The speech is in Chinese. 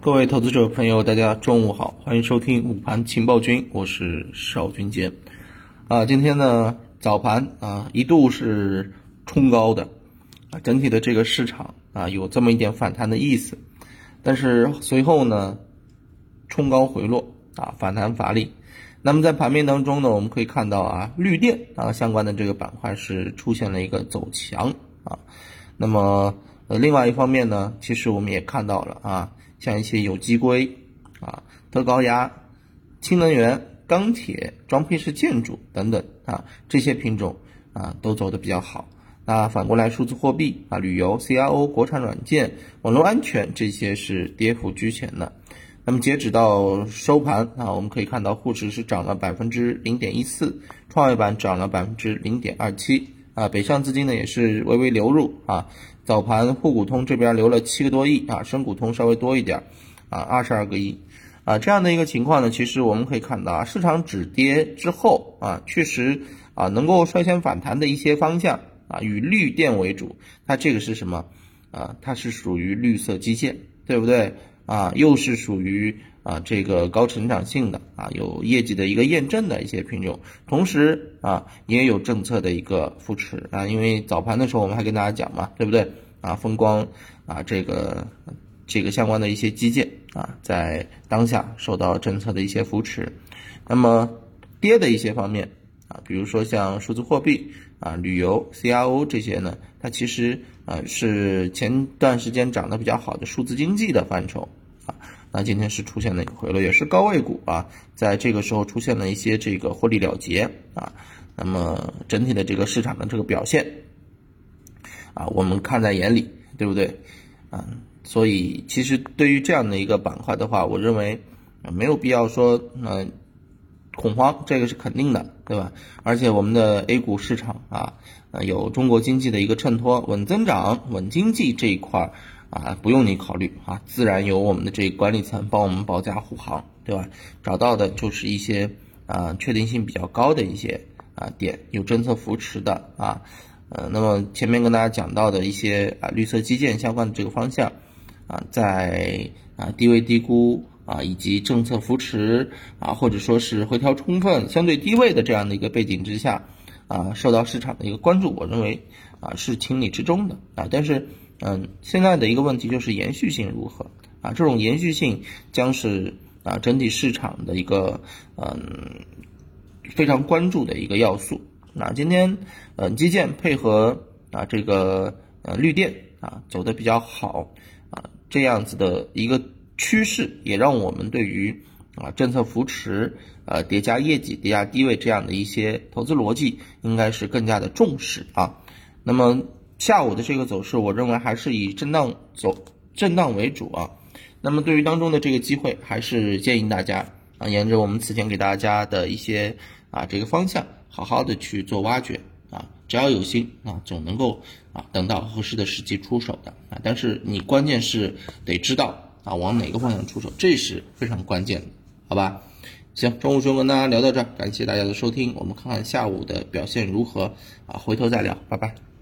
各位投资者朋友，大家中午好，欢迎收听午盘情报君，我是邵军杰。啊，今天呢早盘啊一度是冲高的，啊整体的这个市场啊有这么一点反弹的意思，但是随后呢冲高回落啊反弹乏力。那么在盘面当中呢，我们可以看到啊绿电啊相关的这个板块是出现了一个走强啊，那么。呃，另外一方面呢，其实我们也看到了啊，像一些有机硅啊、特高压、氢能源、钢铁、装配式建筑等等啊，这些品种啊都走的比较好。那反过来，数字货币啊、旅游、CRO、国产软件、网络安全这些是跌幅居前的。那么截止到收盘啊，我们可以看到沪指是涨了百分之零点一四，创业板涨了百分之零点二七。啊，北上资金呢也是微微流入啊，早盘沪股通这边流了七个多亿啊，深股通稍微多一点，啊，二十二个亿，啊，这样的一个情况呢，其实我们可以看到啊，市场止跌之后啊，确实啊能够率先反弹的一些方向啊，以绿电为主，它这个是什么？啊？它是属于绿色基建，对不对？啊？又是属于。啊，这个高成长性的啊，有业绩的一个验证的一些品种，同时啊，也有政策的一个扶持啊，因为早盘的时候我们还跟大家讲嘛，对不对啊？风光啊，这个这个相关的一些基建啊，在当下受到政策的一些扶持，那么跌的一些方面啊，比如说像数字货币啊、旅游、CRO 这些呢，它其实啊是前段时间涨得比较好的数字经济的范畴啊。那今天是出现了一个回落，也是高位股啊，在这个时候出现了一些这个获利了结啊，那么整体的这个市场的这个表现啊，我们看在眼里，对不对？啊，所以其实对于这样的一个板块的话，我认为没有必要说嗯恐慌，这个是肯定的，对吧？而且我们的 A 股市场啊，呃有中国经济的一个衬托，稳增长、稳经济这一块。啊，不用你考虑啊，自然由我们的这管理层帮我们保驾护航，对吧？找到的就是一些啊确定性比较高的一些啊点，有政策扶持的啊，呃，那么前面跟大家讲到的一些啊绿色基建相关的这个方向啊，在啊低位低估啊以及政策扶持啊或者说是回调充分、相对低位的这样的一个背景之下啊，受到市场的一个关注，我认为啊是情理之中的啊，但是。嗯，现在的一个问题就是延续性如何啊？这种延续性将是啊整体市场的一个嗯非常关注的一个要素。那今天嗯基建配合啊这个呃绿电啊走的比较好啊，这样子的一个趋势也让我们对于啊政策扶持呃叠加业绩叠加低位这样的一些投资逻辑应该是更加的重视啊。那么。下午的这个走势，我认为还是以震荡走震荡为主啊。那么对于当中的这个机会，还是建议大家啊，沿着我们此前给大家的一些啊这个方向，好好的去做挖掘啊。只要有心啊，总能够啊等到合适的时机出手的啊。但是你关键是得知道啊往哪个方向出手，这是非常关键的，好吧？行，中午就跟大家聊到这，感谢大家的收听，我们看看下午的表现如何啊，回头再聊，拜拜。